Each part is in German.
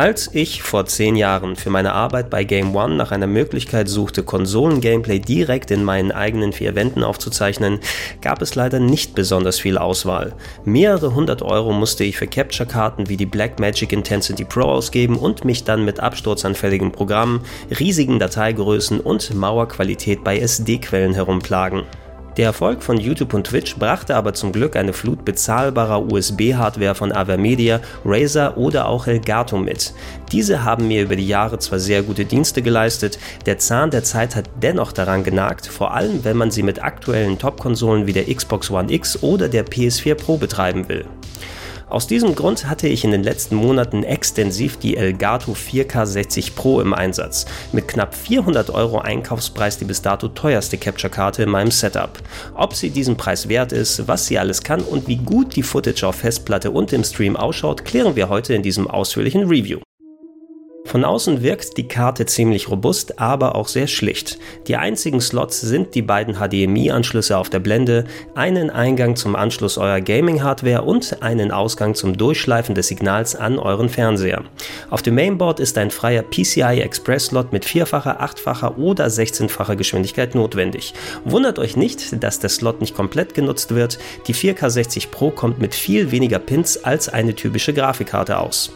Als ich vor zehn Jahren für meine Arbeit bei Game One nach einer Möglichkeit suchte, Konsolen-Gameplay direkt in meinen eigenen vier Wänden aufzuzeichnen, gab es leider nicht besonders viel Auswahl. Mehrere hundert Euro musste ich für Capture-Karten wie die Blackmagic Intensity Pro ausgeben und mich dann mit absturzanfälligen Programmen, riesigen Dateigrößen und Mauerqualität bei SD-Quellen herumplagen. Der Erfolg von YouTube und Twitch brachte aber zum Glück eine Flut bezahlbarer USB-Hardware von Avermedia, Razer oder auch Elgato mit. Diese haben mir über die Jahre zwar sehr gute Dienste geleistet, der Zahn der Zeit hat dennoch daran genagt, vor allem wenn man sie mit aktuellen Top-Konsolen wie der Xbox One X oder der PS4 Pro betreiben will. Aus diesem Grund hatte ich in den letzten Monaten extensiv die Elgato 4K60 Pro im Einsatz, mit knapp 400 Euro Einkaufspreis die bis dato teuerste Capture-Karte in meinem Setup. Ob sie diesen Preis wert ist, was sie alles kann und wie gut die Footage auf Festplatte und im Stream ausschaut, klären wir heute in diesem ausführlichen Review. Von außen wirkt die Karte ziemlich robust, aber auch sehr schlicht. Die einzigen Slots sind die beiden HDMI-Anschlüsse auf der Blende, einen Eingang zum Anschluss eurer Gaming-Hardware und einen Ausgang zum Durchschleifen des Signals an euren Fernseher. Auf dem Mainboard ist ein freier PCI Express Slot mit vierfacher, achtfacher oder 16-facher Geschwindigkeit notwendig. Wundert euch nicht, dass der Slot nicht komplett genutzt wird. Die 4K60 Pro kommt mit viel weniger Pins als eine typische Grafikkarte aus.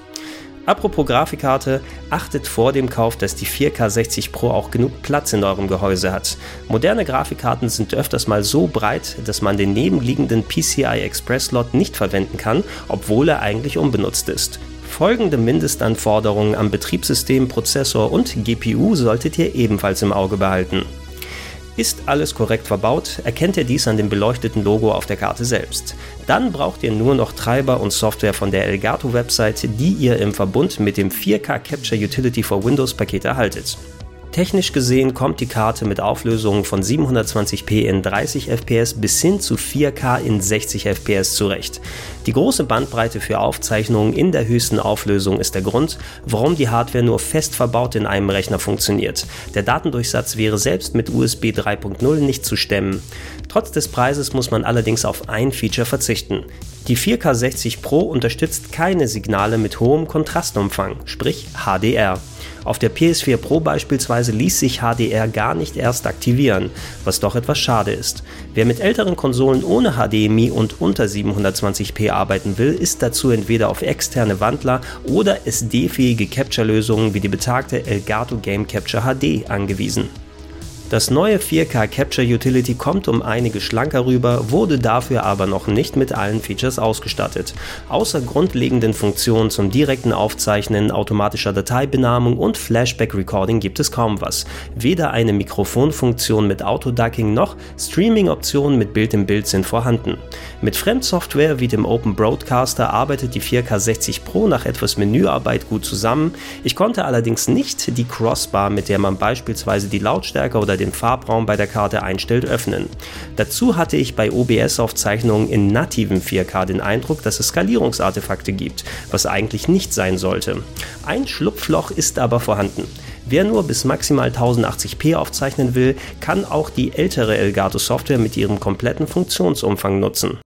Apropos Grafikkarte, achtet vor dem Kauf, dass die 4K60 Pro auch genug Platz in eurem Gehäuse hat. Moderne Grafikkarten sind öfters mal so breit, dass man den nebenliegenden PCI Express Slot nicht verwenden kann, obwohl er eigentlich unbenutzt ist. Folgende Mindestanforderungen am Betriebssystem, Prozessor und GPU solltet ihr ebenfalls im Auge behalten. Ist alles korrekt verbaut, erkennt ihr dies an dem beleuchteten Logo auf der Karte selbst. Dann braucht ihr nur noch Treiber und Software von der Elgato Website, die ihr im Verbund mit dem 4K Capture Utility for Windows Paket erhaltet. Technisch gesehen kommt die Karte mit Auflösungen von 720p in 30 fps bis hin zu 4K in 60 fps zurecht. Die große Bandbreite für Aufzeichnungen in der höchsten Auflösung ist der Grund, warum die Hardware nur fest verbaut in einem Rechner funktioniert. Der Datendurchsatz wäre selbst mit USB 3.0 nicht zu stemmen. Trotz des Preises muss man allerdings auf ein Feature verzichten. Die 4K60 Pro unterstützt keine Signale mit hohem Kontrastumfang, sprich HDR. Auf der PS4 Pro beispielsweise ließ sich HDR gar nicht erst aktivieren, was doch etwas schade ist. Wer mit älteren Konsolen ohne HDMI und unter 720p arbeiten will, ist dazu entweder auf externe Wandler oder SD-fähige Capture-Lösungen wie die betagte Elgato Game Capture HD angewiesen. Das neue 4K Capture Utility kommt um einige schlanker rüber, wurde dafür aber noch nicht mit allen Features ausgestattet. Außer grundlegenden Funktionen zum direkten Aufzeichnen, automatischer Dateibenahmung und Flashback Recording gibt es kaum was. Weder eine Mikrofonfunktion mit Autoducking noch Streaming-Optionen mit Bild im Bild sind vorhanden. Mit Fremdsoftware wie dem Open Broadcaster arbeitet die 4K 60 Pro nach etwas Menüarbeit gut zusammen. Ich konnte allerdings nicht die Crossbar, mit der man beispielsweise die Lautstärke oder den den Farbraum bei der Karte einstellt, öffnen. Dazu hatte ich bei OBS-Aufzeichnungen in nativen 4K den Eindruck, dass es Skalierungsartefakte gibt, was eigentlich nicht sein sollte. Ein Schlupfloch ist aber vorhanden. Wer nur bis maximal 1080p aufzeichnen will, kann auch die ältere Elgato Software mit ihrem kompletten Funktionsumfang nutzen.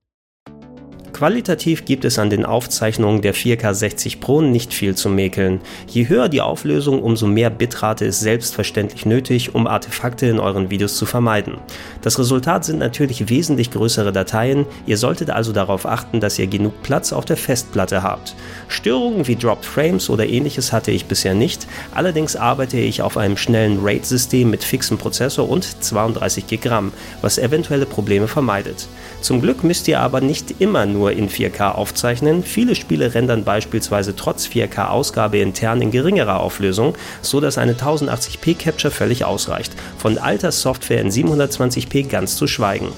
Qualitativ gibt es an den Aufzeichnungen der 4K 60 Pro nicht viel zu mäkeln. Je höher die Auflösung, umso mehr Bitrate ist selbstverständlich nötig, um Artefakte in euren Videos zu vermeiden. Das Resultat sind natürlich wesentlich größere Dateien, ihr solltet also darauf achten, dass ihr genug Platz auf der Festplatte habt. Störungen wie Dropped Frames oder ähnliches hatte ich bisher nicht, allerdings arbeite ich auf einem schnellen RAID-System mit fixem Prozessor und 32 GB, was eventuelle Probleme vermeidet. Zum Glück müsst ihr aber nicht immer nur nur in 4K aufzeichnen. Viele Spiele rendern beispielsweise trotz 4K-Ausgabe intern in geringerer Auflösung, so dass eine 1080p Capture völlig ausreicht. Von alter Software in 720p ganz zu schweigen.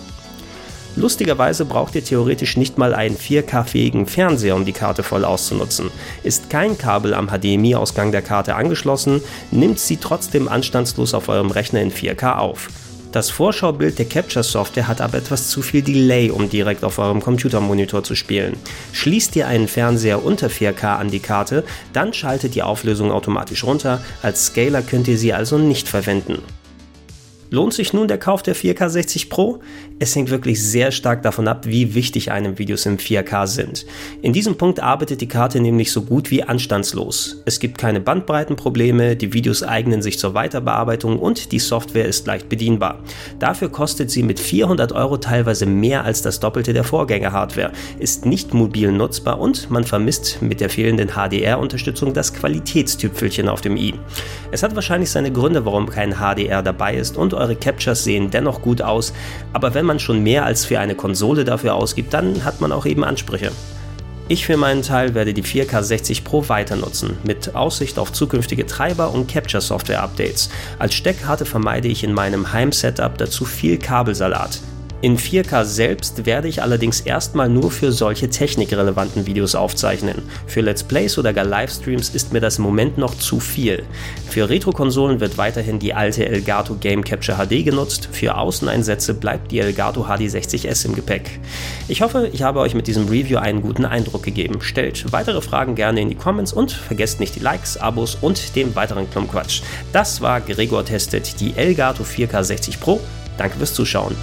Lustigerweise braucht ihr theoretisch nicht mal einen 4K-fähigen Fernseher, um die Karte voll auszunutzen. Ist kein Kabel am HDMI-Ausgang der Karte angeschlossen, nimmt sie trotzdem anstandslos auf eurem Rechner in 4K auf. Das Vorschaubild der Capture-Software hat aber etwas zu viel Delay, um direkt auf eurem Computermonitor zu spielen. Schließt ihr einen Fernseher unter 4K an die Karte, dann schaltet die Auflösung automatisch runter, als Scaler könnt ihr sie also nicht verwenden. Lohnt sich nun der Kauf der 4K 60 Pro? Es hängt wirklich sehr stark davon ab, wie wichtig einem Videos im 4K sind. In diesem Punkt arbeitet die Karte nämlich so gut wie anstandslos. Es gibt keine Bandbreitenprobleme, die Videos eignen sich zur Weiterbearbeitung und die Software ist leicht bedienbar. Dafür kostet sie mit 400 Euro teilweise mehr als das Doppelte der Vorgängerhardware, ist nicht mobil nutzbar und man vermisst mit der fehlenden HDR-Unterstützung das Qualitätstüpfelchen auf dem i. Es hat wahrscheinlich seine Gründe, warum kein HDR dabei ist und eure Captures sehen dennoch gut aus, aber wenn man schon mehr als für eine Konsole dafür ausgibt, dann hat man auch eben Ansprüche. Ich für meinen Teil werde die 4K 60 Pro weiter nutzen, mit Aussicht auf zukünftige Treiber und Capture Software Updates. Als Steckkarte vermeide ich in meinem Heim-Setup dazu viel Kabelsalat. In 4K selbst werde ich allerdings erstmal nur für solche technikrelevanten Videos aufzeichnen. Für Let's Plays oder gar Livestreams ist mir das im Moment noch zu viel. Für Retro-Konsolen wird weiterhin die alte Elgato Game Capture HD genutzt, für Außeneinsätze bleibt die Elgato HD60S im Gepäck. Ich hoffe, ich habe euch mit diesem Review einen guten Eindruck gegeben. Stellt weitere Fragen gerne in die Comments und vergesst nicht die Likes, Abos und den weiteren Klumpquatsch. Das war Gregor Testet, die Elgato 4K 60 Pro. Danke fürs Zuschauen.